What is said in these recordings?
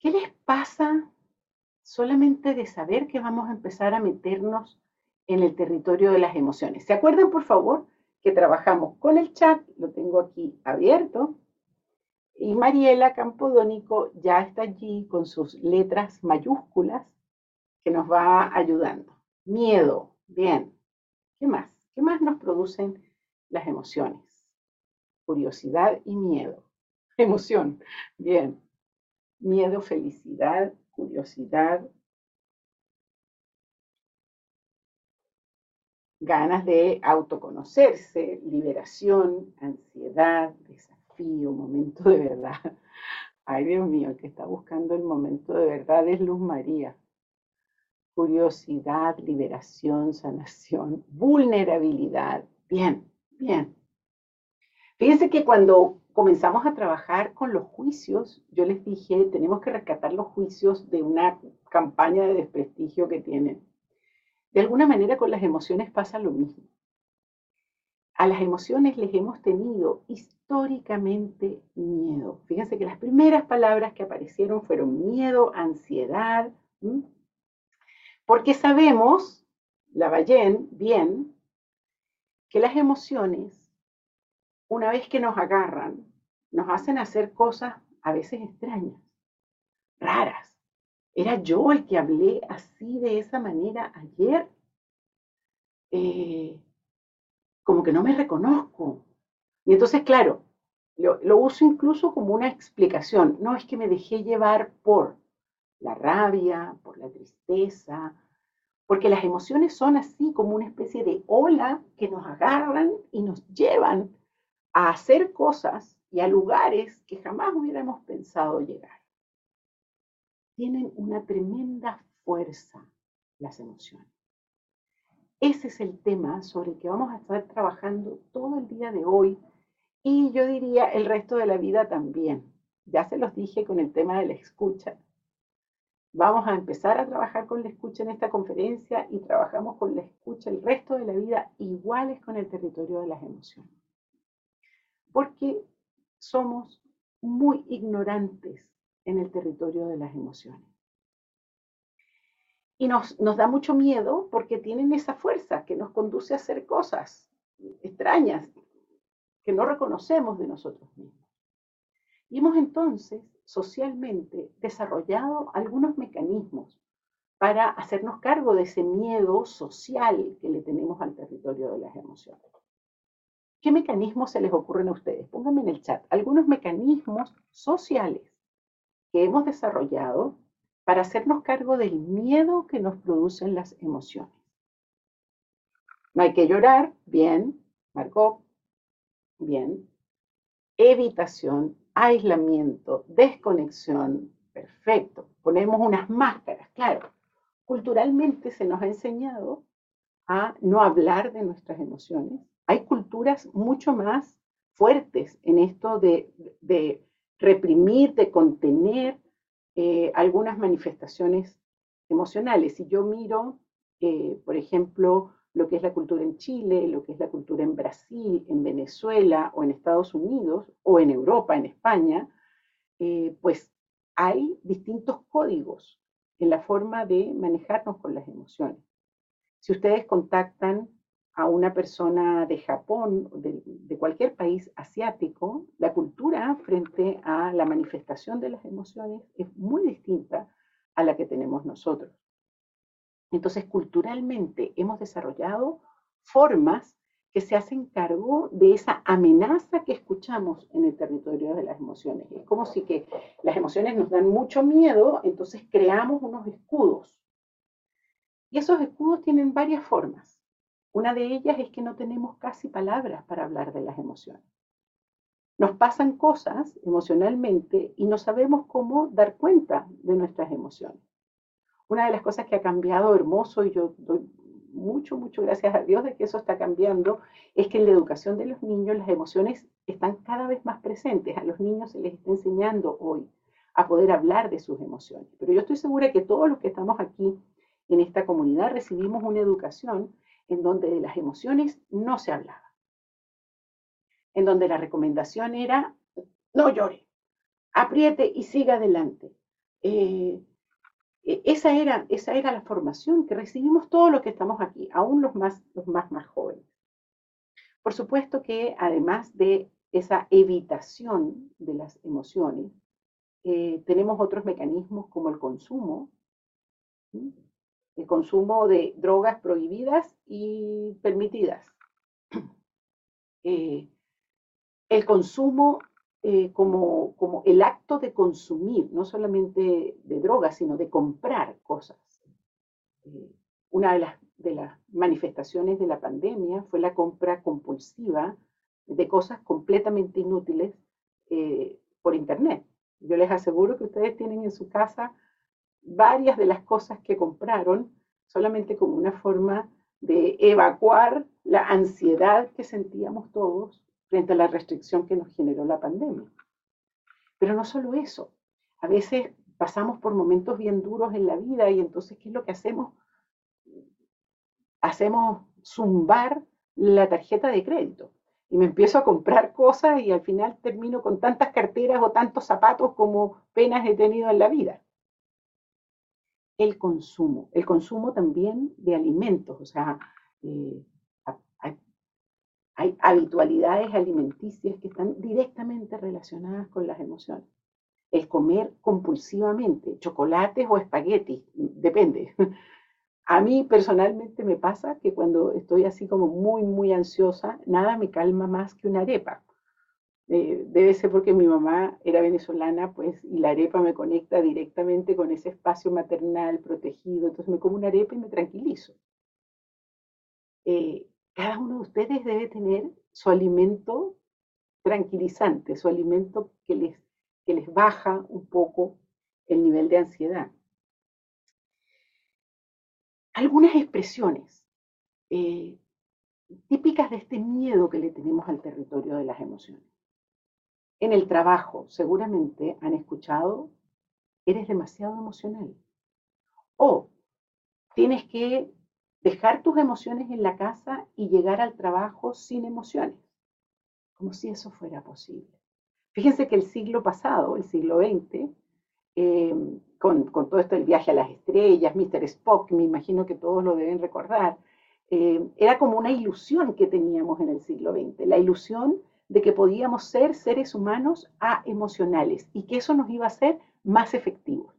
¿Qué les pasa solamente de saber que vamos a empezar a meternos en el territorio de las emociones? ¿Se acuerdan, por favor, que trabajamos con el chat? Lo tengo aquí abierto. Y Mariela Campodónico ya está allí con sus letras mayúsculas que nos va ayudando. Miedo, bien. ¿Qué más? ¿Qué más nos producen las emociones? Curiosidad y miedo. Emoción, bien. Miedo, felicidad, curiosidad, ganas de autoconocerse, liberación, ansiedad, desafío, momento de verdad. Ay, Dios mío, el que está buscando el momento de verdad es Luz María. Curiosidad, liberación, sanación, vulnerabilidad. Bien, bien. Fíjense que cuando comenzamos a trabajar con los juicios, yo les dije, tenemos que rescatar los juicios de una campaña de desprestigio que tienen. De alguna manera con las emociones pasa lo mismo. A las emociones les hemos tenido históricamente miedo. Fíjense que las primeras palabras que aparecieron fueron miedo, ansiedad, porque sabemos, la Ballén, bien, que las emociones una vez que nos agarran, nos hacen hacer cosas a veces extrañas, raras. ¿Era yo el que hablé así de esa manera ayer? Eh, como que no me reconozco. Y entonces, claro, lo, lo uso incluso como una explicación. No es que me dejé llevar por la rabia, por la tristeza, porque las emociones son así como una especie de ola que nos agarran y nos llevan a hacer cosas y a lugares que jamás hubiéramos pensado llegar. Tienen una tremenda fuerza las emociones. Ese es el tema sobre el que vamos a estar trabajando todo el día de hoy y yo diría el resto de la vida también. Ya se los dije con el tema de la escucha. Vamos a empezar a trabajar con la escucha en esta conferencia y trabajamos con la escucha el resto de la vida iguales con el territorio de las emociones porque somos muy ignorantes en el territorio de las emociones. Y nos, da mucho miedo porque tienen esa fuerza que nos conduce a hacer cosas extrañas que no reconocemos de nosotros mismos. Y hemos entonces socialmente desarrollado algunos mecanismos para hacernos cargo de ese miedo social que le tenemos al territorio de las emociones. ¿Qué mecanismos se les ocurren a ustedes? Pónganme en el chat algunos mecanismos sociales que hemos desarrollado para hacernos cargo del miedo que nos producen las emociones. No hay que llorar, bien, Marco, bien. Evitación, aislamiento, desconexión, perfecto. Ponemos unas máscaras, claro. Culturalmente se nos ha enseñado a no hablar de nuestras emociones, hay culturas mucho más fuertes en esto de, reprimir, de contener eh, algunas manifestaciones emocionales. Si yo miro, eh, por ejemplo, lo que es la cultura en Chile, lo que es la cultura en Brasil, en Venezuela o en Estados Unidos o en Europa, en España, eh, pues hay distintos códigos en la forma de manejarnos con las emociones. Si ustedes contactan a una persona de Japón, de, cualquier país asiático, la cultura frente a la manifestación de las emociones es muy distinta a la que tenemos nosotros. Entonces, culturalmente hemos desarrollado formas que se hacen cargo de esa amenaza que escuchamos en el territorio de las emociones. Es como si que las emociones nos dan mucho miedo, entonces creamos unos escudos. Y esos escudos tienen varias formas. Una de ellas es que no tenemos casi palabras para hablar de las emociones. Nos pasan cosas emocionalmente y no sabemos cómo dar cuenta de nuestras emociones. Una de las cosas que ha cambiado hermoso, y yo doy mucho, mucho gracias a Dios de que eso está cambiando, es que en la educación de los niños las emociones están cada vez más presentes. A los niños se les está enseñando hoy a poder hablar de sus emociones. Pero yo estoy segura que todos los que estamos aquí en esta comunidad recibimos una educación en donde de las emociones no se hablaba, en donde la recomendación era no llore, apriete y siga adelante. eh, e, esa, era, esa era la formación que recibimos todos los que estamos aquí, aún los más, los más, más jóvenes. Por supuesto que además de esa evitación de las emociones, eh, tenemos otros mecanismos como el consumo, el consumo de drogas prohibidas y permitidas, eh, el consumo eh, como, como el acto de consumir, no solamente de drogas, sino de comprar cosas. una de las, de las manifestaciones de la pandemia fue la compra compulsiva de cosas completamente inútiles por Internet. Yo les aseguro que ustedes tienen en su casa varias de las cosas que compraron solamente como una forma de evacuar la ansiedad que sentíamos todos frente a la restricción que nos generó la pandemia. Pero no solo eso, a veces pasamos por momentos bien duros en la vida y entonces, ¿qué es lo que hacemos? Hacemos zumbar la tarjeta de crédito y me empiezo a comprar cosas y al final termino con tantas carteras o tantos zapatos como penas he tenido en la vida. El consumo, el consumo también de alimentos, o sea, eh, hay, habitualidades alimenticias que están directamente relacionadas con las emociones. El comer compulsivamente, chocolates o espaguetis, depende. A mí personalmente me pasa que cuando estoy así como muy, muy ansiosa, nada me calma más que una arepa. Eh, debe ser porque mi mamá era venezolana, pues, y la arepa me conecta directamente con ese espacio maternal protegido. Entonces me como una arepa y me tranquilizo. Eh, cada uno de ustedes debe tener su alimento tranquilizante, su alimento que les, que les baja un poco el nivel de ansiedad algunas expresiones eh, típicas de este miedo que le tenemos al territorio de las emociones. En el trabajo, seguramente han escuchado, eres demasiado emocional. O tienes que dejar tus emociones en la casa y llegar al trabajo sin emociones, como si eso fuera posible. Fíjense que el siglo pasado, el siglo XX, con, todo esto del viaje a las estrellas, Mr. Spock, me imagino que todos lo deben recordar, eh, era como una ilusión que teníamos en el siglo XX, la ilusión de que podíamos ser seres humanos a emocionales y que eso nos iba a hacer más efectivos.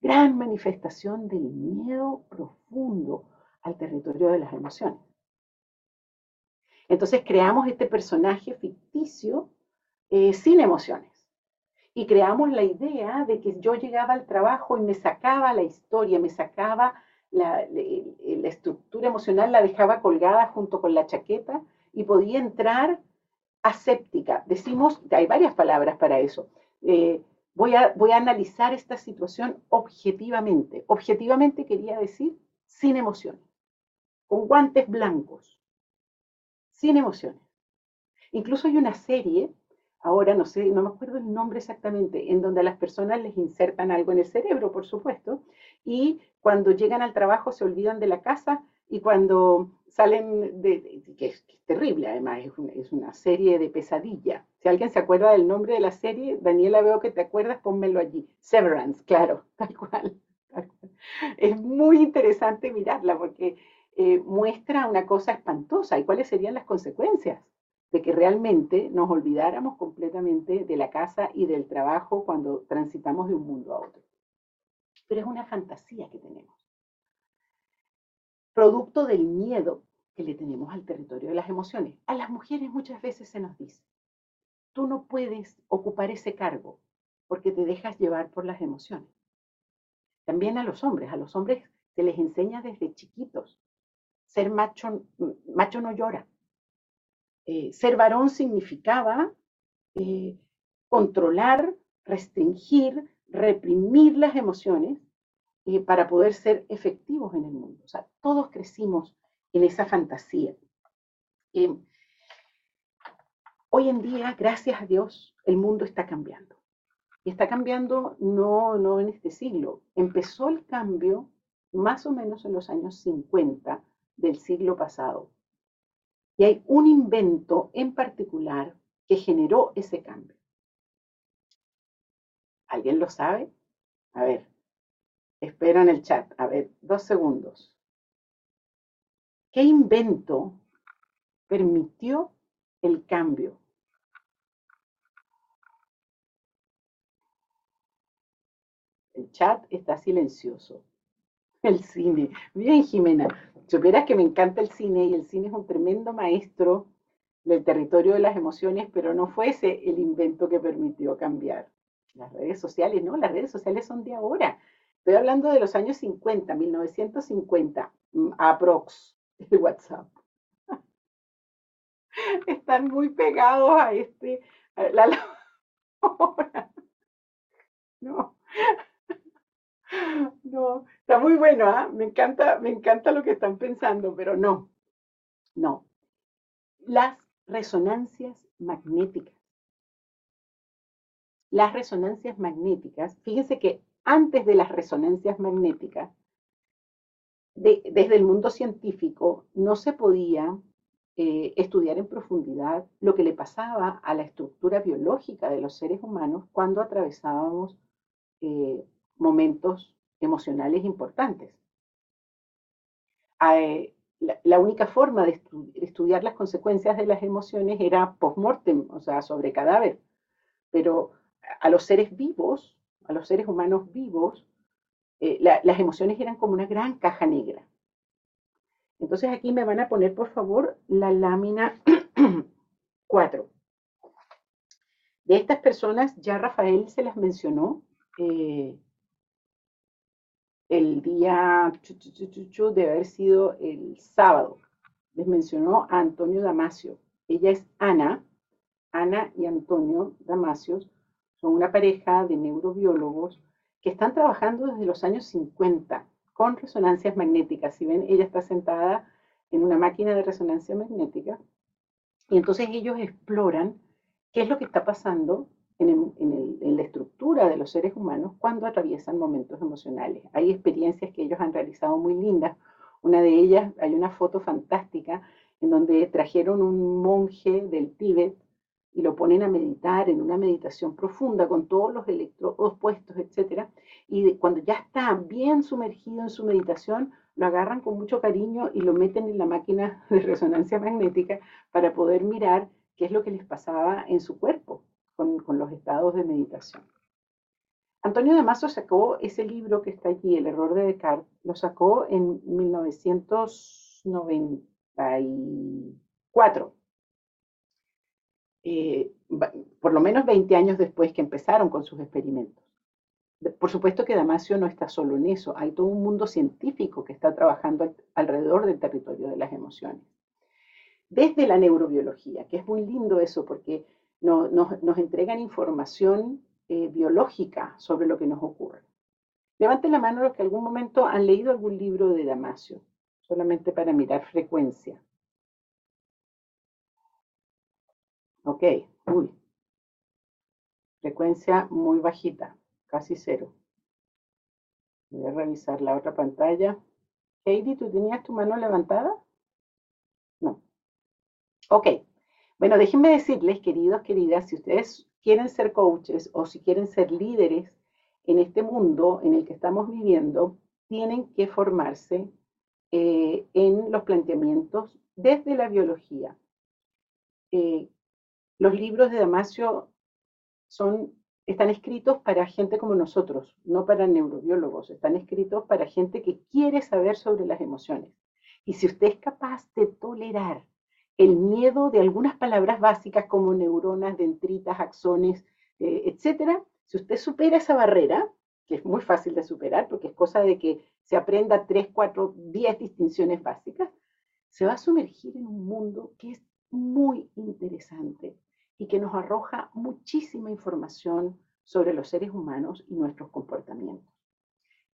Gran manifestación del miedo profundo al territorio de las emociones. Entonces creamos este personaje ficticio eh, sin emociones y creamos la idea de que yo llegaba al trabajo y me sacaba la historia, me sacaba la, estructura emocional, la dejaba colgada junto con la chaqueta y podía entrar aséptica. Decimos, hay varias palabras para eso. Eh, voy, a, voy a analizar esta situación objetivamente. Objetivamente quería decir sin emociones, con guantes blancos, sin emociones. Incluso hay una serie ahora no sé, no me acuerdo el nombre exactamente, en donde a las personas les insertan algo en el cerebro, por supuesto, y cuando llegan al trabajo se olvidan de la casa y cuando salen de, que, es, terrible además, es una, serie de pesadilla. Si alguien se acuerda del nombre de la serie, Daniela veo que te acuerdas, pónmelo allí. Severance, claro, tal cual. Es muy interesante mirarla porque eh, muestra una cosa espantosa y cuáles serían las consecuencias de que realmente nos olvidáramos completamente de la casa y del trabajo cuando transitamos de un mundo a otro. Pero es una fantasía que tenemos. Producto del miedo que le tenemos al territorio de las emociones. A las mujeres muchas veces se nos dice, tú no puedes ocupar ese cargo porque te dejas llevar por las emociones. También a los hombres, a los hombres se les enseña desde chiquitos, ser macho, macho no llora, eh, ser varón significaba eh, controlar, restringir, reprimir las emociones eh, para poder ser efectivos en el mundo. O sea, todos crecimos en esa fantasía. hoy en día, gracias a Dios, el mundo está cambiando. Y está cambiando no, no en este siglo. Empezó el cambio más o menos en los años 50 del siglo pasado, y hay un invento en particular que generó ese cambio. ¿Alguien lo sabe? A ver, espera en el chat. A ver, dos segundos. ¿Qué invento permitió el cambio? El chat está silencioso. El cine. Bien, Jimena. Supieras que me encanta el cine y el cine es un tremendo maestro del territorio de las emociones, pero no fue ese el invento que permitió cambiar. Las redes sociales, no, las redes sociales son de ahora. Estoy hablando de los años 50, 1950, mm, aprox, el WhatsApp. Están muy pegados a este, No. No, está muy bueno, ¿ah? me encanta, me encanta lo que están pensando, pero no, no. Las resonancias magnéticas. Las resonancias magnéticas, fíjense que antes de las resonancias magnéticas, desde el mundo científico no se podía eh, estudiar en profundidad lo que le pasaba a la estructura biológica de los seres humanos cuando atravesábamos eh, momentos emocionales importantes. Eh, la, única forma de estudiar las consecuencias de las emociones era post-mortem, o sea, sobre cadáver. Pero a los seres vivos, a los seres humanos vivos, eh, las emociones eran como una gran caja negra. Entonces aquí me van a poner, por favor, la lámina 4. De estas personas, ya Rafael se las mencionó. Eh, el día, debe haber sido el sábado, les mencionó a Antonio Damasio. Ella es Ana. Ana y Antonio Damasio son una pareja de neurobiólogos que están trabajando desde los años 50 con resonancias magnéticas. Si ven, ella está sentada en una máquina de resonancia magnética y entonces ellos exploran qué es lo que está pasando en, la estructura de los seres humanos cuando atraviesan momentos emocionales. Hay experiencias que ellos han realizado muy lindas. Una de ellas, hay una foto fantástica en donde trajeron un monje del Tíbet y lo ponen a meditar en una meditación profunda con todos los electrodos puestos, etc. Y cuando ya está bien sumergido en su meditación, lo agarran con mucho cariño y lo meten en la máquina de resonancia magnética para poder mirar qué es lo que les pasaba en su cuerpo con, los estados de meditación. Antonio de Mazo sacó ese libro que está allí, El error de Descartes, lo sacó en 1994. Eh, por lo menos 20 años después que empezaron con sus experimentos. Por supuesto que Damasio no está solo en eso, hay todo un mundo científico que está trabajando alrededor del territorio de las emociones. Desde la neurobiología, que es muy lindo eso porque nos entregan información eh, biológica sobre lo que nos ocurre. Levanten la mano los que algún momento han leído algún libro de Damasio, solamente para mirar frecuencia. Ok, uy. Frecuencia muy bajita, casi cero. Voy a revisar la otra pantalla. Heidi, ¿tú tenías tu mano levantada? No. Ok. Bueno, déjenme decirles, queridos, queridas, si ustedes quieren ser coaches o si quieren ser líderes en este mundo en el que estamos viviendo, tienen que formarse eh, en los planteamientos desde la biología. Eh, los libros de Damasio son, están escritos para gente como nosotros, no para neurobiólogos, están escritos para gente que quiere saber sobre las emociones. Y si usted es capaz de tolerar el miedo de algunas palabras básicas como neuronas, dendritas, axones, eh, etcétera, si usted supera esa barrera, que es muy fácil de superar porque es cosa de que se aprenda 3, 4, 10 distinciones básicas, se va a sumergir en un mundo que es muy interesante y que nos arroja muchísima información sobre los seres humanos y nuestros comportamientos.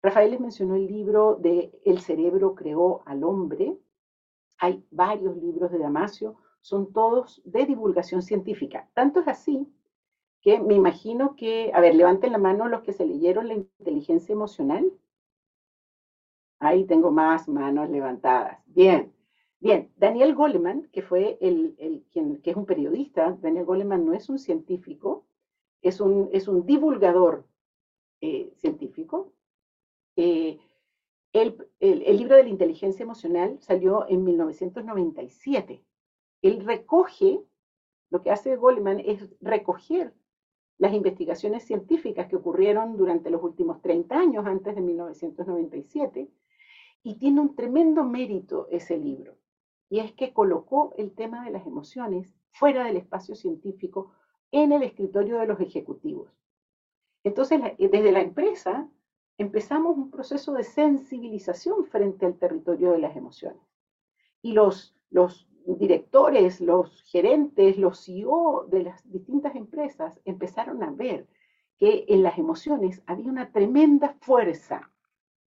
Rafael les mencionó el libro de El cerebro creó al hombre, hay varios libros de Damasio, son todos de divulgación científica. Tanto es así que me imagino que, a ver, levanten la mano los que se leyeron la inteligencia emocional. Ahí tengo más manos levantadas. Bien, bien. Daniel Goleman, que fue el, quien, que es un periodista, Daniel Goleman no es un científico, es un, es un divulgador eh, científico. Eh, el, libro de la inteligencia emocional salió en 1997. Él recoge, lo que hace Goleman es recoger las investigaciones científicas que ocurrieron durante los últimos 30 años antes de 1997 y tiene un tremendo mérito ese libro. Y es que colocó el tema de las emociones fuera del espacio científico en el escritorio de los ejecutivos. Entonces, desde la empresa empezamos un proceso de sensibilización frente al territorio de las emociones. Y los, los directores, los gerentes, los CEO de las distintas empresas empezaron a ver que en las emociones había una tremenda fuerza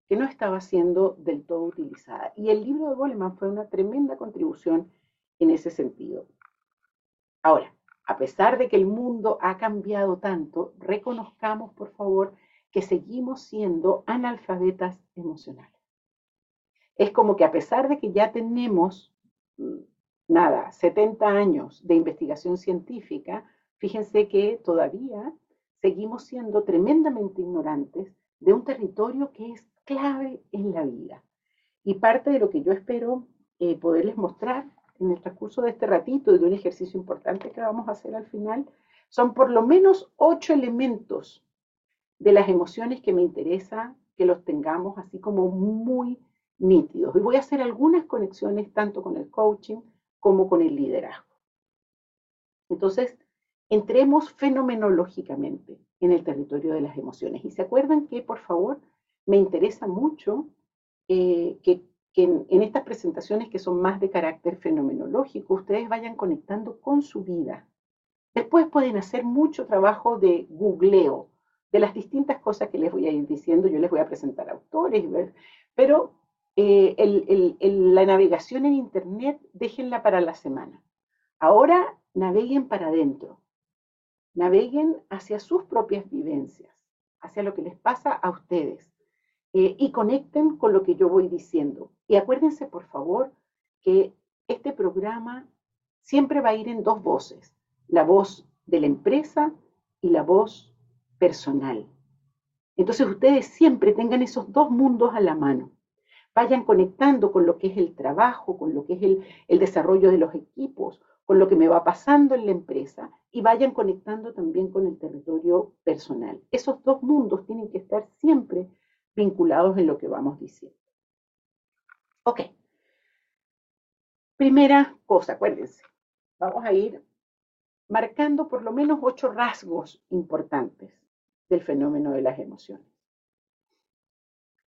que no estaba siendo del todo utilizada. Y el libro de Goleman fue una tremenda contribución en ese sentido. Ahora, a pesar de que el mundo ha cambiado tanto, reconozcamos, por favor, que seguimos siendo analfabetas emocionales. Es como que a pesar de que ya tenemos, mm, nada, 70 años de investigación científica, fíjense que todavía seguimos siendo tremendamente ignorantes de un territorio que es clave en la vida. Y parte de lo que yo espero eh, poderles mostrar en el transcurso de este ratito y de un ejercicio importante que vamos a hacer al final, son por lo menos ocho elementos de las emociones que me interesa que los tengamos así como muy nítidos. Y voy a hacer algunas conexiones tanto con el coaching como con el liderazgo. Entonces, entremos fenomenológicamente en el territorio de las emociones. Y se acuerdan que, por favor, me interesa mucho eh, que, en, estas presentaciones que son más de carácter fenomenológico, ustedes vayan conectando con su vida. Después pueden hacer mucho trabajo de googleo de las distintas cosas que les voy a ir diciendo. Yo les voy a presentar autores, pero eh, la navegación en Internet déjenla para la semana. Ahora naveguen para adentro, naveguen hacia sus propias vivencias, hacia lo que les pasa a ustedes. Eh, y conecten con lo que yo voy diciendo. Y acuérdense, por favor, que este programa siempre va a ir en dos voces, la voz de la empresa y la voz personal. Entonces ustedes siempre tengan esos dos mundos a la mano. Vayan conectando con lo que es el trabajo, con lo que es el, el desarrollo de los equipos, con lo que me va pasando en la empresa y vayan conectando también con el territorio personal. Esos dos mundos tienen que estar siempre vinculados en lo que vamos diciendo. Ok. Primera cosa, acuérdense, vamos a ir marcando por lo menos ocho rasgos importantes del fenómeno de las emociones.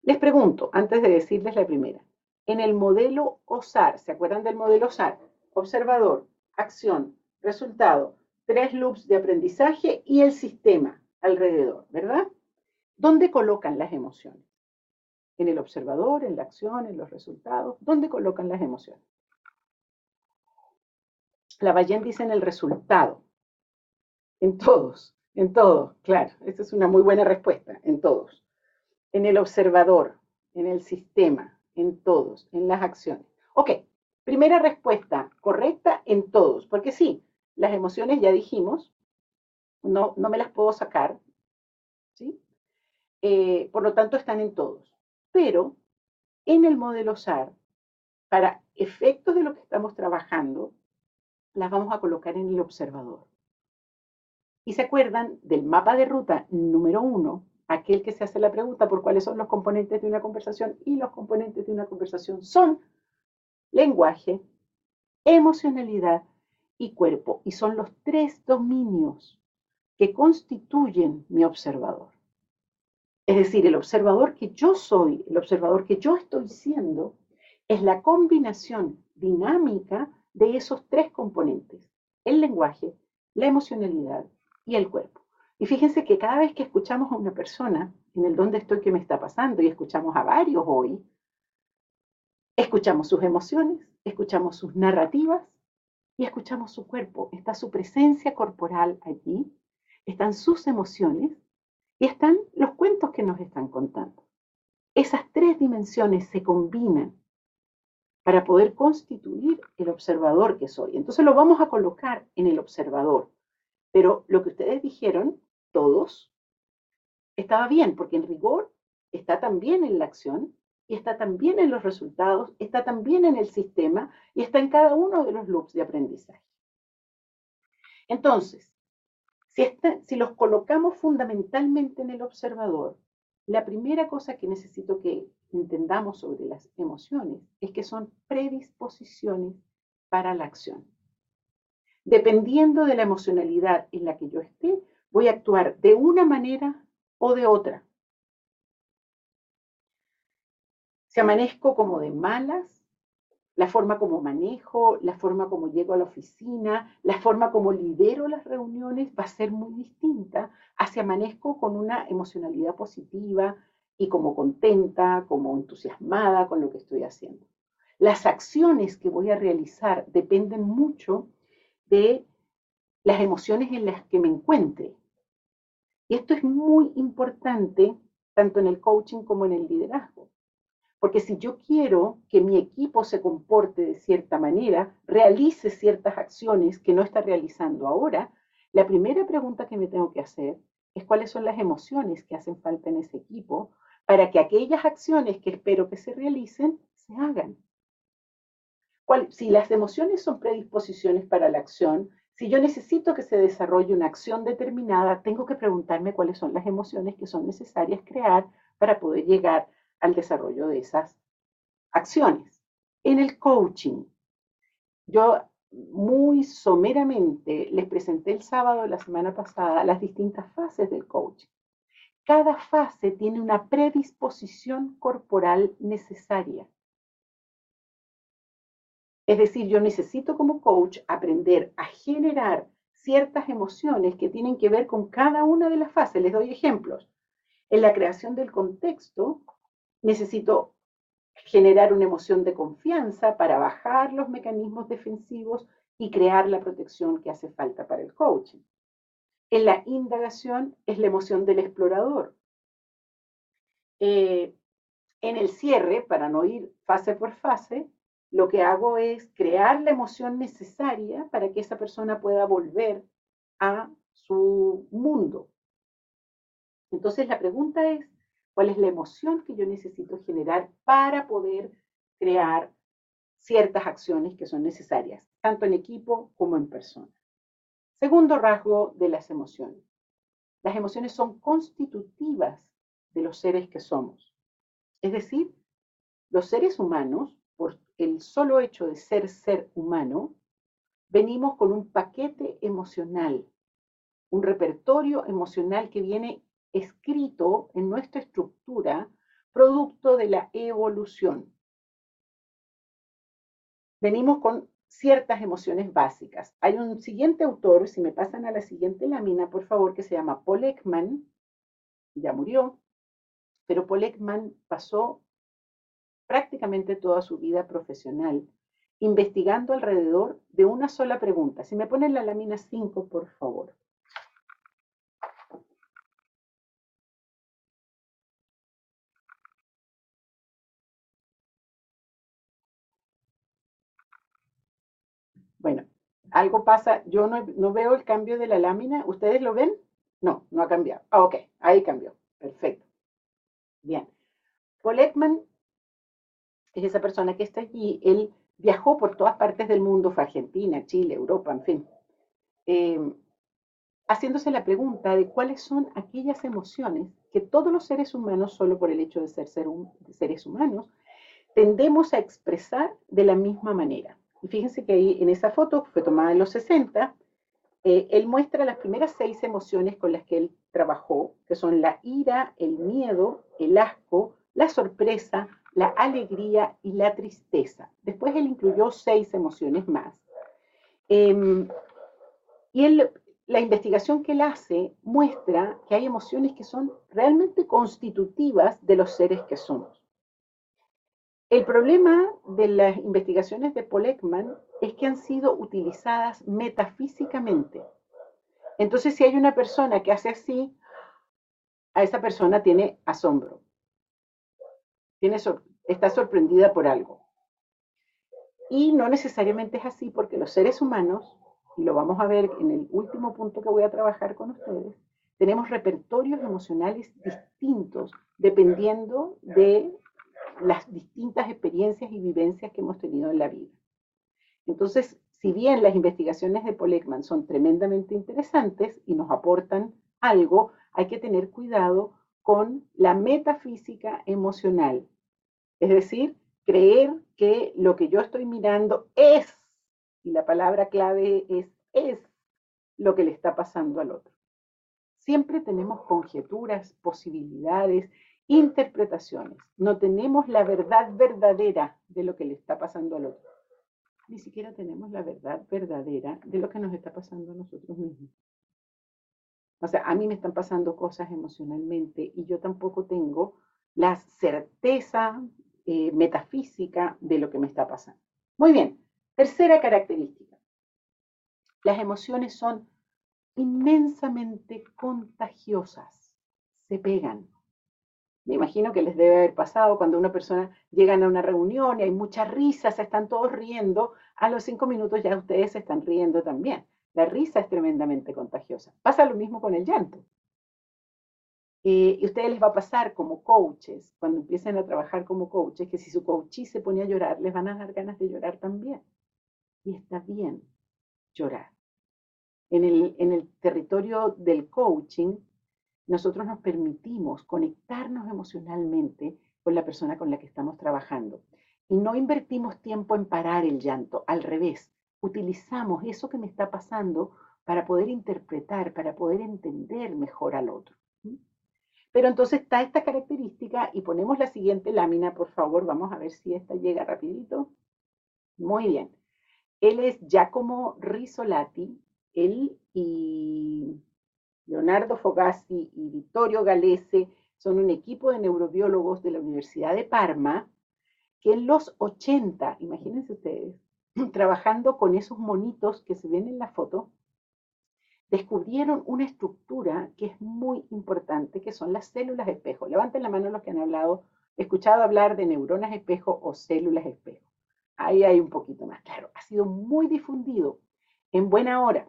Les pregunto, antes de decirles la primera, en el modelo OSAR, ¿se acuerdan del modelo OSAR? Observador, acción, resultado, tres loops de aprendizaje y el sistema alrededor, ¿verdad? ¿Dónde colocan las emociones? ¿En el observador, en la acción, en los resultados? ¿Dónde colocan las emociones? La Ballén dice en el resultado. En todos, en todos, claro. Esa es una muy buena respuesta, en todos. En el observador, en el sistema, en todos, en las acciones. Ok, primera respuesta correcta en todos, porque sí, las emociones ya dijimos, no, no me las puedo sacar, ¿sí? Eh, por lo tanto, están en todos. Pero en el modelo SAR, para efectos de lo que estamos trabajando, las vamos a colocar en el observador. Y se acuerdan del mapa de ruta número uno, aquel que se hace la pregunta por cuáles son los componentes de una conversación, y los componentes de una conversación son lenguaje, emocionalidad y cuerpo. Y son los tres dominios que constituyen mi observador. Es decir, el observador que yo soy, el observador que yo estoy siendo, es la combinación dinámica de esos tres componentes, el lenguaje, la emocionalidad y el cuerpo. Y fíjense que cada vez que escuchamos a una persona en el dónde estoy, qué me está pasando, y escuchamos a varios hoy, escuchamos sus emociones, escuchamos sus narrativas y escuchamos su cuerpo. Está su presencia corporal allí, están sus emociones y están los cuentos que nos están contando. Esas tres dimensiones se combinan para poder constituir el observador que soy. Entonces lo vamos a colocar en el observador. Pero lo que ustedes dijeron, todos, estaba bien, porque en rigor está también en la acción y está también en los resultados, está también en el sistema y está en cada uno de los loops de aprendizaje. Entonces, si, los colocamos fundamentalmente en el observador, la primera cosa que necesito que entendamos sobre las emociones es que son predisposiciones para la acción. Dependiendo de la emocionalidad en la que yo esté, voy a actuar de una manera o de otra. Si amanezco como de malas, la forma como manejo, la forma como llego a la oficina, la forma como lidero las reuniones va a ser muy distinta a si amanezco con una emocionalidad positiva y como contenta, como entusiasmada con lo que estoy haciendo. Las acciones que voy a realizar dependen mucho de las emociones en las que me encuentre. Y esto es muy importante tanto en el coaching como en el liderazgo. Porque si yo quiero que mi equipo se comporte de cierta manera, realice ciertas acciones que no está realizando ahora, la primera pregunta que me tengo que hacer es cuáles son las emociones que hacen falta en ese equipo para que aquellas acciones que espero que se realicen se hagan. Si las emociones son predisposiciones para la acción, si yo necesito que se desarrolle una acción determinada, tengo que preguntarme cuáles son las emociones que son necesarias crear para poder llegar al desarrollo de esas acciones. En el coaching, yo muy someramente les presenté el sábado de la semana pasada las distintas fases del coaching. Cada fase tiene una predisposición corporal necesaria. Es decir, yo necesito como coach aprender a generar ciertas emociones que tienen que ver con cada una de las fases. Les doy ejemplos. En la creación del contexto, necesito generar una emoción de confianza para bajar los mecanismos defensivos y crear la protección que hace falta para el coaching. En la indagación es la emoción del explorador. Eh, en el cierre, para no ir fase por fase, lo que hago es crear la emoción necesaria para que esa persona pueda volver a su mundo. Entonces la pregunta es, cuál es la emoción que yo necesito generar para poder crear ciertas acciones que son necesarias, tanto en equipo como en persona. Segundo rasgo de las emociones. Las emociones son constitutivas de los seres que somos. Es decir, los seres humanos, por el solo hecho de ser ser humano, venimos con un paquete emocional, un repertorio emocional que viene escrito en nuestra estructura producto de la evolución. Venimos con ciertas emociones básicas. Hay un siguiente autor, si me pasan a la siguiente lámina, por favor, que se llama Paul Ekman, ya murió, pero Paul Ekman pasó prácticamente toda su vida profesional investigando alrededor de una sola pregunta. Si me ponen la lámina 5, por favor. Bueno, algo pasa, yo no, veo el cambio de la lámina, ¿ustedes lo ven? No, no ha cambiado. Ah, ok, ahí cambió. Perfecto. Bien. Paul Ekman es esa persona que está allí. Él viajó por todas partes del mundo, fue Argentina, Chile, Europa, en fin, em, haciéndose la pregunta de cuáles son aquellas emociones que todos los seres humanos, solo por el hecho de ser seres humanos, tendemos a expresar de la misma manera. Y fíjense que ahí en esa foto, que fue tomada en los 60, eh, él muestra las primeras seis emociones con las que él trabajó, que son la ira, el miedo, el asco, la sorpresa, la alegría y la tristeza. Después él incluyó seis emociones más. Em, y la investigación que él hace muestra que hay emociones que son realmente constitutivas de los seres que somos. El problema de las investigaciones de Paul Ekman es que han sido utilizadas metafísicamente. Entonces, si hay una persona que hace así, a esa persona tiene asombro. Tiene está sorprendida por algo. Y no necesariamente es así porque los seres humanos, y lo vamos a ver en el último punto que voy a trabajar con ustedes, tenemos repertorios emocionales distintos dependiendo de las distintas experiencias y vivencias que hemos tenido en la vida. Entonces, si bien las investigaciones de Paul Ekman son tremendamente interesantes y nos aportan algo, hay que tener cuidado con la metafísica emocional. Es decir, creer que lo que yo estoy mirando es, y la palabra clave es es, lo que le está pasando al otro. Siempre tenemos conjeturas, posibilidades, interpretaciones. No tenemos la verdad verdadera de lo que le está pasando al otro. Ni siquiera tenemos la verdad verdadera de lo que nos está pasando a nosotros mismos. O sea, a mí me están pasando cosas emocionalmente y yo tampoco tengo la certeza eh, metafísica de lo que me está pasando. Muy bien, tercera característica. Las emociones son inmensamente contagiosas, se pegan. Me imagino que les debe haber pasado cuando una persona llega a una reunión y hay mucha risa, se están todos riendo, a los cinco minutos ya ustedes se están riendo también. La risa es tremendamente contagiosa. Pasa lo mismo con el llanto. Y a ustedes les va a pasar como coaches, cuando empiecen a trabajar como coaches, que si su coachee se pone a llorar, les van a dar ganas de llorar también. Y está bien llorar. En el, en el territorio del coaching, nosotros nos permitimos conectarnos emocionalmente con la persona con la que estamos trabajando. Y no invertimos tiempo en parar el llanto, al revés, utilizamos eso que me está pasando para poder interpretar, para poder entender mejor al otro. Pero entonces está esta característica y ponemos la siguiente lámina, por favor, vamos a ver si esta llega rapidito. Muy bien. Él es Giacomo Risolati, él y Leonardo Fogassi y Vittorio Galese son un equipo de neurobiólogos de la Universidad de Parma que en los 80, imagínense ustedes, trabajando con esos monitos que se ven en la foto, descubrieron una estructura que es muy importante, que son las células espejo. Levanten la mano los que han hablado, escuchado hablar de neuronas espejo o células espejo. Ahí hay un poquito más claro. Ha sido muy difundido en buena hora.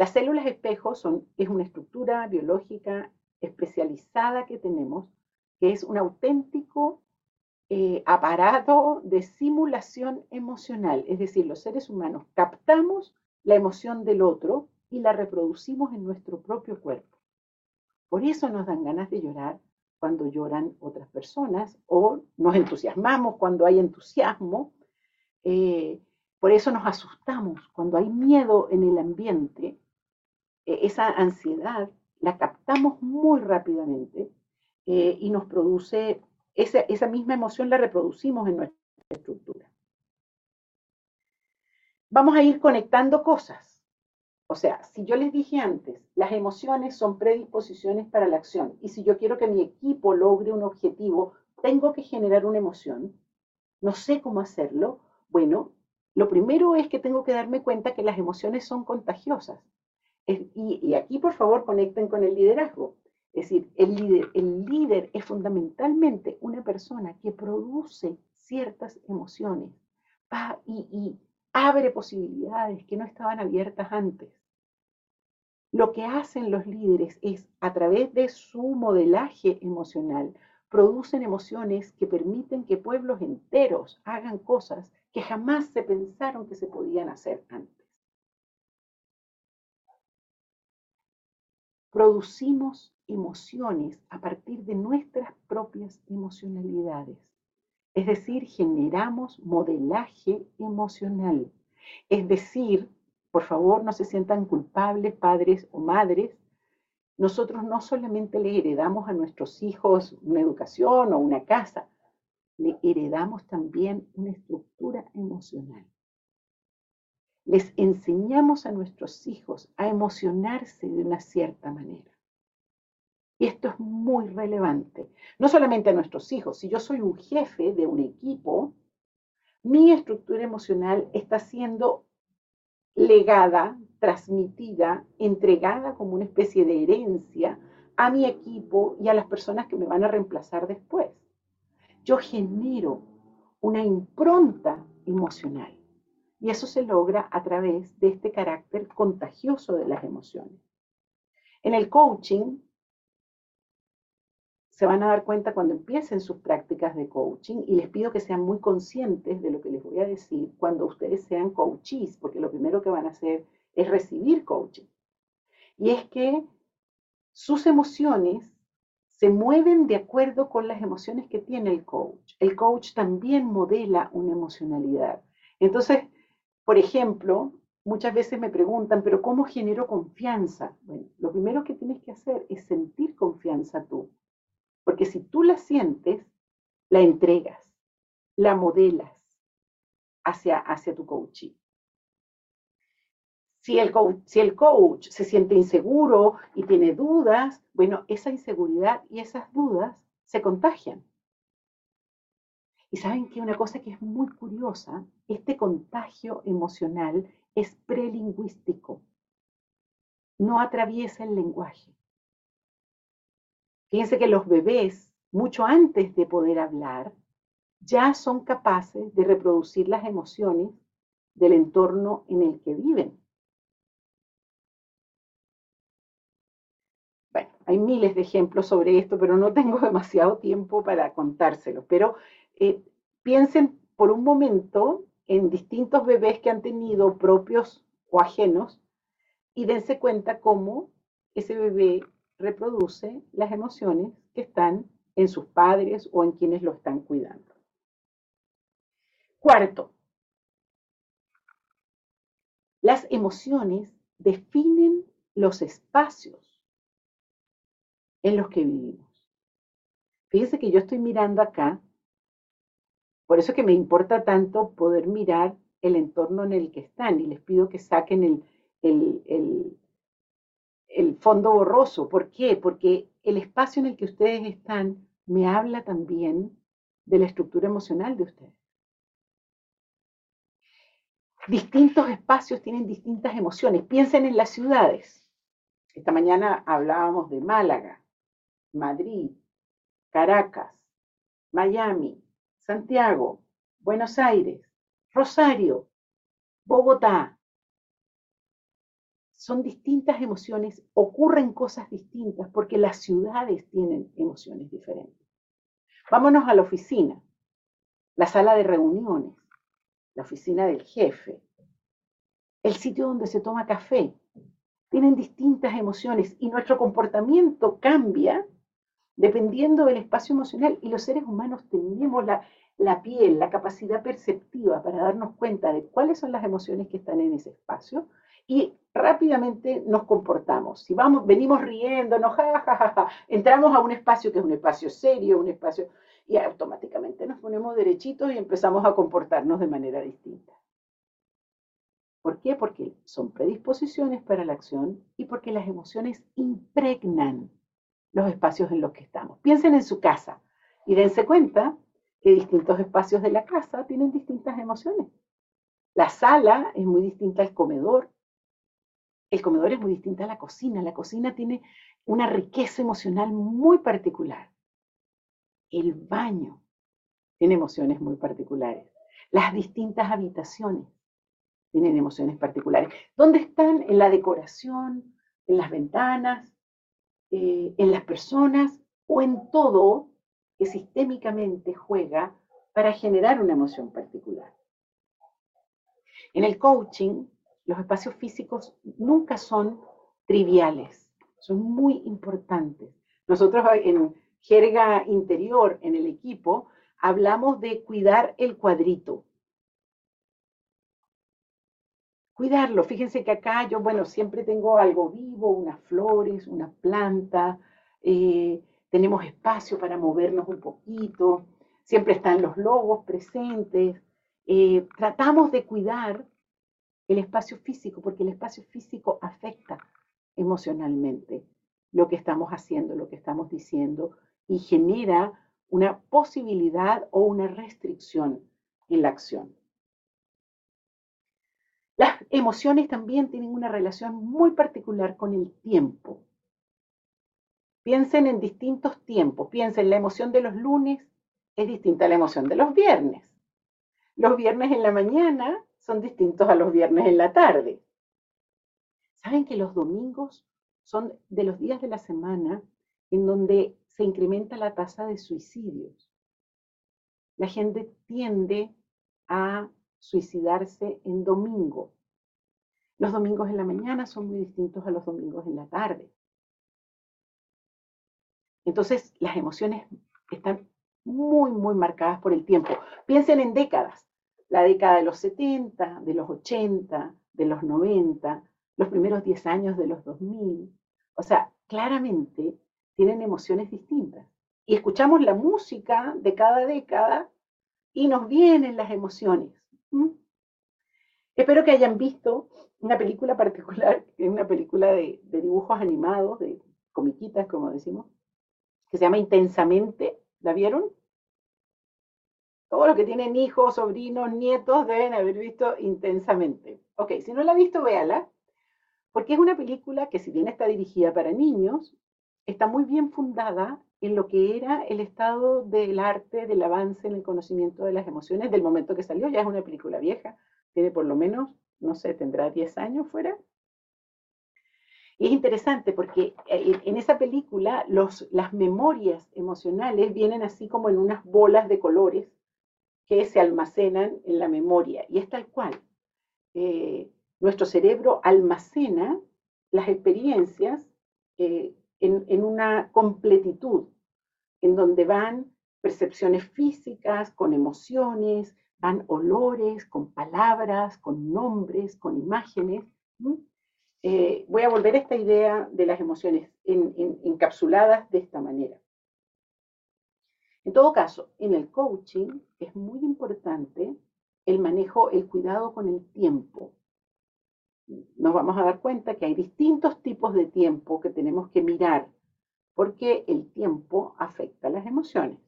Las células espejo son, es una estructura biológica especializada que tenemos, que es un auténtico eh, aparato de simulación emocional, es decir, los seres humanos captamos la emoción del otro y la reproducimos en nuestro propio cuerpo. Por eso nos dan ganas de llorar cuando lloran otras personas o nos entusiasmamos cuando hay entusiasmo. Eh, por eso nos asustamos cuando hay miedo en el ambiente. Eh, esa ansiedad la captamos muy rápidamente y nos produce esa, misma emoción la reproducimos en nuestra estructura. Vamos a ir conectando cosas. O sea, si yo les dije antes, las emociones son predisposiciones para la acción y si yo quiero que mi equipo logre un objetivo, tengo que generar una emoción. No sé cómo hacerlo. Bueno, lo primero es que tengo que darme cuenta que las emociones son contagiosas. Y, aquí, por favor, conecten con el liderazgo. Es decir, el líder, el líder es fundamentalmente una persona que produce ciertas emociones y, y abre posibilidades que no estaban abiertas antes. Lo que hacen los líderes es, a través de su modelaje emocional, producen emociones que permiten que pueblos enteros hagan cosas que jamás se pensaron que se podían hacer antes. Producimos emociones a partir de nuestras propias emocionalidades. Es decir, generamos modelaje emocional. Es decir, por favor, no se sientan culpables, padres o madres. Nosotros no solamente le heredamos a nuestros hijos una educación o una casa, le heredamos también una estructura emocional. Les enseñamos a nuestros hijos a emocionarse de una cierta manera. Y esto es muy relevante, no solamente a nuestros hijos. Si yo soy un jefe de un equipo, mi estructura emocional está siendo legada, transmitida, entregada como una especie de herencia a mi equipo y a las personas que me van a reemplazar después. Yo genero una impronta emocional y eso se logra a través de este carácter contagioso de las emociones. En el coaching, se van a dar cuenta cuando empiecen sus prácticas de coaching y les pido que sean muy conscientes de lo que les voy a decir cuando ustedes sean coaches, porque lo primero que van a hacer es recibir coaching. Y es que sus emociones se mueven de acuerdo con las emociones que tiene el coach. El coach también modela una emocionalidad. Entonces, por ejemplo, muchas veces me preguntan, pero ¿cómo genero confianza? Bueno, lo primero que tienes que hacer es sentir confianza tú. Porque si tú la sientes, la entregas, la modelas hacia, hacia tu coaching. Si el, coach, si el coach se siente inseguro y tiene dudas, bueno, esa inseguridad y esas dudas se contagian. Y saben que una cosa que es muy curiosa, este contagio emocional es prelingüístico, no atraviesa el lenguaje. Fíjense que los bebés, mucho antes de poder hablar, ya son capaces de reproducir las emociones del entorno en el que viven. Bueno, hay miles de ejemplos sobre esto, pero no tengo demasiado tiempo para contárselo. Pero eh, piensen por un momento en distintos bebés que han tenido propios o ajenos y dense cuenta cómo ese bebé reproduce las emociones que están en sus padres o en quienes lo están cuidando. Cuarto, las emociones definen los espacios en los que vivimos. Fíjense que yo estoy mirando acá, por eso es que me importa tanto poder mirar el entorno en el que están y les pido que saquen el, el el fondo borroso. ¿Por qué? Porque el espacio en el que ustedes están me habla también de la estructura emocional de ustedes. Distintos espacios tienen distintas emociones. Piensen en las ciudades. Esta mañana hablábamos de Málaga, Madrid, Caracas, Miami, Santiago, Buenos Aires, Rosario, Bogotá, son distintas emociones, ocurren cosas distintas porque las ciudades tienen emociones diferentes. Vámonos a la oficina, la sala de reuniones, la oficina del jefe, el sitio donde se toma café. Tienen distintas emociones y nuestro comportamiento cambia dependiendo del espacio emocional y los seres humanos tenemos la, la piel, la capacidad perceptiva para darnos cuenta de cuáles son las emociones que están en ese espacio y rápidamente nos comportamos. Si vamos, venimos riéndonos, ja, entramos a un espacio que es un espacio serio, un espacio, y automáticamente nos ponemos derechitos y empezamos a comportarnos de manera distinta. ¿Por qué? Porque son predisposiciones para la acción y porque las emociones impregnan los espacios en los que estamos. Piensen en su casa y dense cuenta que distintos espacios de la casa tienen distintas emociones. La sala es muy distinta al comedor, el comedor es muy distinto a la cocina. La cocina tiene una riqueza emocional muy particular. El baño tiene emociones muy particulares. Las distintas habitaciones tienen emociones particulares. ¿Dónde están? En la decoración, en las ventanas, eh, en las personas o en todo que sistémicamente juega para generar una emoción particular. En el coaching los espacios físicos nunca son triviales, son muy importantes. Nosotros en jerga interior en el equipo hablamos de cuidar el cuadrito. Cuidarlo. Fíjense que acá yo, bueno, siempre tengo algo vivo, unas flores, una planta, eh, tenemos espacio para movernos un poquito, siempre están los logos presentes. Eh, tratamos de cuidar el espacio físico, porque el espacio físico afecta emocionalmente lo que estamos haciendo, lo que estamos diciendo, y genera una posibilidad o una restricción en la acción. Las emociones también tienen una relación muy particular con el tiempo. Piensen en distintos tiempos. Piensen, la emoción de los lunes es distinta a la emoción de los viernes. Los viernes en la mañana son distintos a los viernes en la tarde. ¿Saben que los domingos son de los días de la semana en donde se incrementa la tasa de suicidios. La gente tiende a suicidarse en domingo. Los domingos en la mañana son muy distintos a los domingos en la tarde. Entonces, las emociones están muy, muy marcadas por el tiempo. Piensen en décadas. La década de los 70, de los 80, de los 90, los primeros 10 años de los 2000. O sea, claramente tienen emociones distintas. Y escuchamos la música de cada década y nos vienen las emociones. Espero que hayan visto una película particular, una película de, de dibujos animados, de comiquitas, como decimos, que se llama Intensamente. ¿La vieron? Todos los que tienen hijos, sobrinos, nietos deben haber visto intensamente. Ok, si no la ha visto, véala, porque es una película que si bien está dirigida para niños, está muy bien fundada en lo que era el estado del arte, del avance en el conocimiento de las emociones del momento que salió. Ya es una película vieja, tiene por lo menos, no sé, tendrá 10 años fuera. Es interesante porque eh, en esa película las memorias emocionales vienen así como en unas bolas de colores que se almacenan en la memoria. Y es tal cual. Eh, nuestro cerebro almacena las experiencias eh, en, una completitud, en donde van percepciones físicas, con emociones, van olores, con palabras, con nombres, con imágenes. Eh, voy a volver a esta idea de las emociones encapsuladas de esta manera. En todo caso, en el coaching es muy importante el manejo, el cuidado con el tiempo. Nos vamos a dar cuenta que hay distintos tipos de tiempo que tenemos que mirar, porque el tiempo afecta las emociones.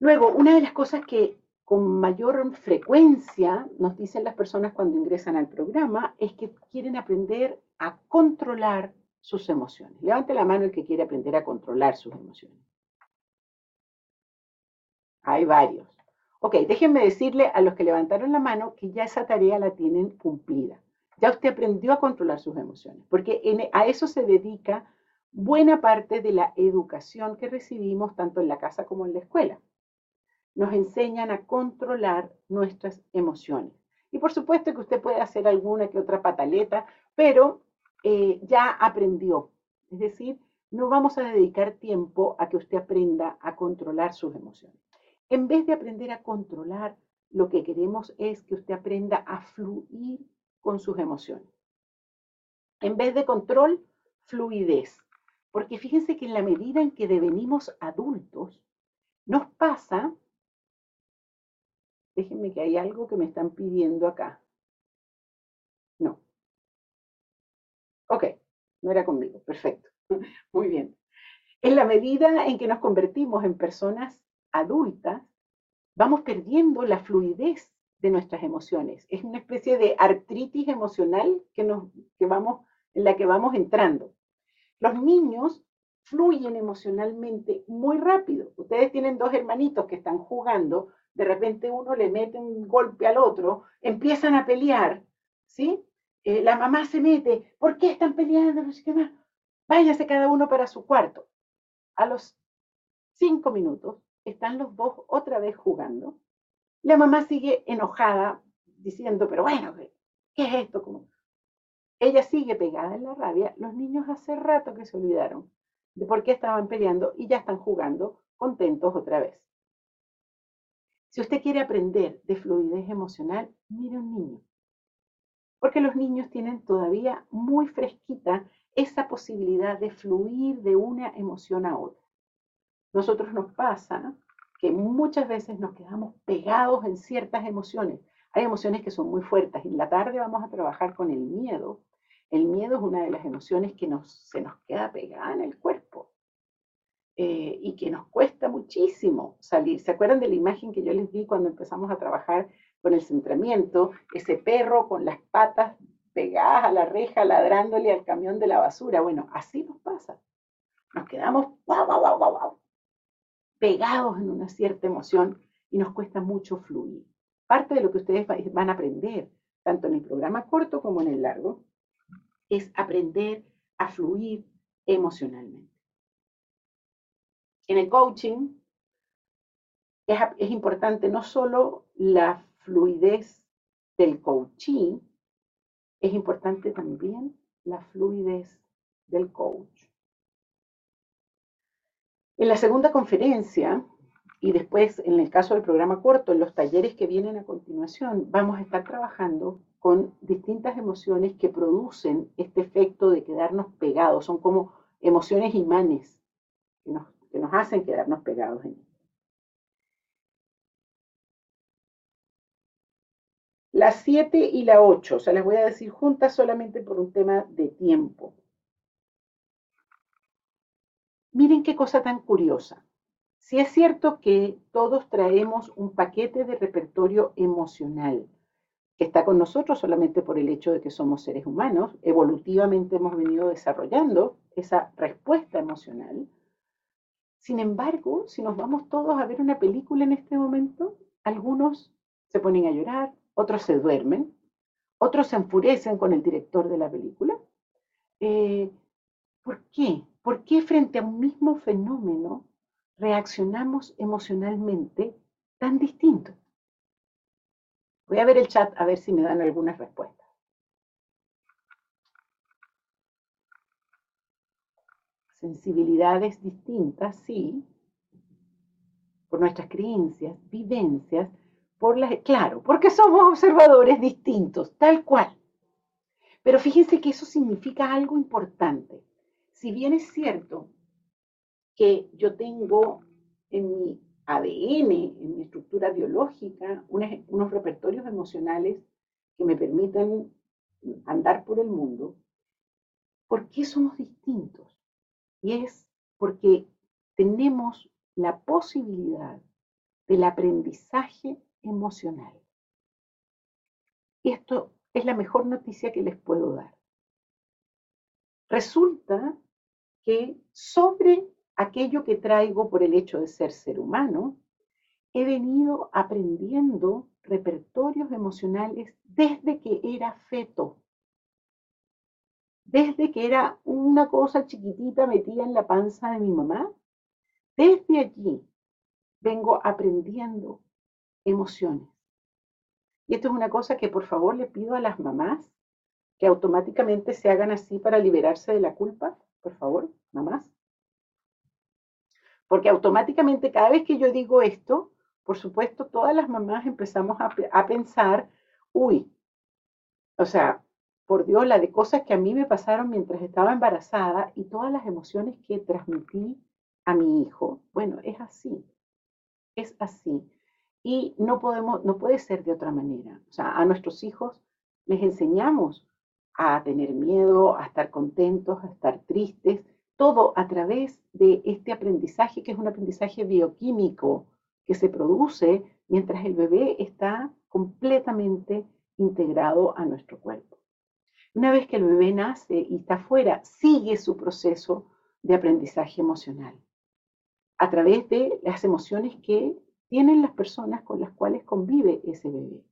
Luego, una de las cosas que con mayor frecuencia nos dicen las personas cuando ingresan al programa es que quieren aprender a controlar sus emociones. Levante la mano el que quiere aprender a controlar sus emociones. Hay varios. Ok, déjenme decirle a los que levantaron la mano que ya esa tarea la tienen cumplida. Ya usted aprendió a controlar sus emociones, porque a eso se dedica buena parte de la educación que recibimos tanto en la casa como en la escuela. Nos enseñan a controlar nuestras emociones. Y por supuesto que usted puede hacer alguna que otra pataleta, pero eh, ya aprendió. Es decir, no vamos a dedicar tiempo a que usted aprenda a controlar sus emociones. En vez de aprender a controlar, lo que queremos es que usted aprenda a fluir con sus emociones. En vez de control, fluidez. Porque fíjense que en la medida en que devenimos adultos, nos pasa, déjenme que hay algo que me están pidiendo acá. No. Ok, no era conmigo, perfecto. Muy bien. En la medida en que nos convertimos en personas adultas, vamos perdiendo la fluidez de nuestras emociones. Es una especie de artritis emocional que nos, que vamos, en la que vamos entrando. Los niños fluyen emocionalmente muy rápido. Ustedes tienen dos hermanitos que están jugando, de repente uno le mete un golpe al otro, empiezan a pelear, ¿sí? Eh, la mamá se mete, ¿por qué están peleando? No sé qué más. Váyase cada uno para su cuarto. A los cinco minutos, están los dos otra vez jugando. La mamá sigue enojada, diciendo, pero bueno, ¿qué es esto? Como... Ella sigue pegada en la rabia. Los niños hace rato que se olvidaron de por qué estaban peleando y ya están jugando contentos otra vez. Si usted quiere aprender de fluidez emocional, mire un niño. Porque los niños tienen todavía muy fresquita esa posibilidad de fluir de una emoción a otra nosotros nos pasa que muchas veces nos quedamos pegados en ciertas emociones. Hay emociones que son muy fuertes. En la tarde vamos a trabajar con el miedo. El miedo es una de las emociones que se nos queda pegada en el cuerpo eh, y que nos cuesta muchísimo salir. ¿Se acuerdan de la imagen que yo les di cuando empezamos a trabajar con el centramiento? Ese perro con las patas pegadas a la reja ladrándole al camión de la basura. Bueno, así nos pasa. Nos quedamos guau, guau, guau, guau, pegados en una cierta emoción y nos cuesta mucho fluir. Parte de lo que ustedes van a aprender, tanto en el programa corto como en el largo, es aprender a fluir emocionalmente. En el coaching es, importante no solo la fluidez del coaching, es importante también la fluidez del coach. En la segunda conferencia, y después en el caso del programa corto, en los talleres que vienen a continuación, vamos a estar trabajando con distintas emociones que producen este efecto de quedarnos pegados. Son como emociones imanes que nos, que nos hacen quedarnos pegados en Las 7 y la 8, o sea, las voy a decir juntas solamente por un tema de tiempo. Miren qué cosa tan curiosa. Si es cierto que todos traemos un paquete de repertorio emocional que está con nosotros solamente por el hecho de que somos seres humanos, evolutivamente hemos venido desarrollando esa respuesta emocional. Sin embargo, si nos vamos todos a ver una película en este momento, algunos se ponen a llorar, otros se duermen, otros se enfurecen con el director de la película. Eh, ¿Por qué? ¿Por qué frente a un mismo fenómeno reaccionamos emocionalmente tan distinto? Voy a ver el chat a ver si me dan algunas respuestas. Sensibilidades distintas, sí, por nuestras creencias, vivencias, por las, claro, porque somos observadores distintos, tal cual. Pero fíjense que eso significa algo importante. Si bien es cierto que yo tengo en mi ADN, en mi estructura biológica, unos repertorios emocionales que me permiten andar por el mundo, ¿por qué somos distintos? Y es porque tenemos la posibilidad del aprendizaje emocional. Y esto es la mejor noticia que les puedo dar. Resulta que sobre aquello que traigo por el hecho de ser ser humano, he venido aprendiendo repertorios emocionales desde que era feto. Desde que era una cosa chiquitita metida en la panza de mi mamá, desde allí vengo aprendiendo emociones. Y esto es una cosa que por favor le pido a las mamás que automáticamente se hagan así para liberarse de la culpa. Por favor, mamás. Porque automáticamente cada vez que yo digo esto, por supuesto, todas las mamás empezamos a, pensar, uy, o sea, por Dios, la de cosas que a mí me pasaron mientras estaba embarazada y todas las emociones que transmití a mi hijo. Bueno, es así, es así. Y no podemos, no puede ser de otra manera. O sea, a nuestros hijos les enseñamos a tener miedo, a estar contentos, a estar tristes, todo a través de este aprendizaje que es un aprendizaje bioquímico que se produce mientras el bebé está completamente integrado a nuestro cuerpo. Una vez que el bebé nace y está afuera, sigue su proceso de aprendizaje emocional a través de las emociones que tienen las personas con las cuales convive ese bebé.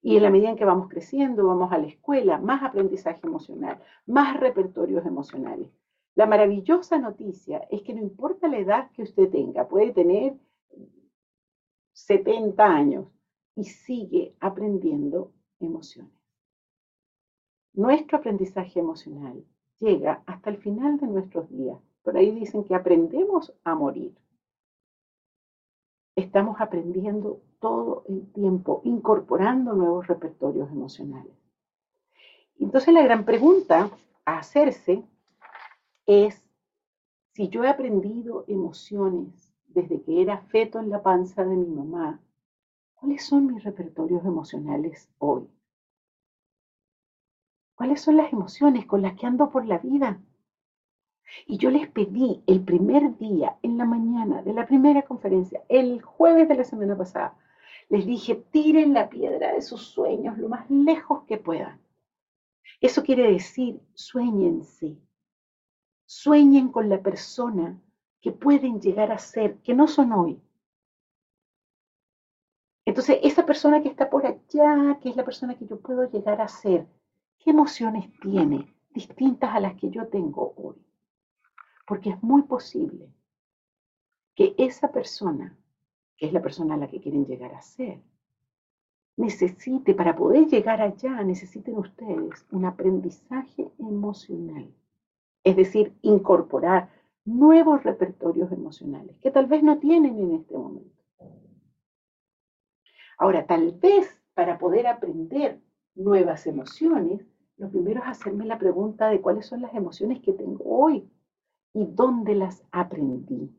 Y en la medida en que vamos creciendo, vamos a la escuela, más aprendizaje emocional, más repertorios emocionales. La maravillosa noticia es que no importa la edad que usted tenga, puede tener 70 años y sigue aprendiendo emociones. Nuestro aprendizaje emocional llega hasta el final de nuestros días. Por ahí dicen que aprendemos a morir. Estamos aprendiendo todo el tiempo, incorporando nuevos repertorios emocionales. Entonces la gran pregunta a hacerse es si yo he aprendido emociones desde que era feto en la panza de mi mamá, ¿cuáles son mis repertorios emocionales hoy? ¿Cuáles son las emociones con las que ando por la vida? Y yo les pedí el primer día, en la mañana de la primera conferencia, el jueves de la semana pasada, les dije, tiren la piedra de sus sueños lo más lejos que puedan. Eso quiere decir, sueñense, Sueñen con la persona que pueden llegar a ser, que no son hoy. Entonces, esa persona que está por allá, que es la persona que yo puedo llegar a ser, ¿qué emociones tiene? distintas a las que yo tengo hoy. Porque es muy posible que esa persona, que es la persona a la que quieren llegar a ser, necesite, para poder llegar allá, necesiten ustedes un aprendizaje emocional. Es decir, incorporar nuevos repertorios emocionales que tal vez no tienen en este momento. Ahora, tal vez para poder aprender nuevas emociones, lo primero es hacerme la pregunta de cuáles son las emociones que tengo hoy y dónde las aprendí.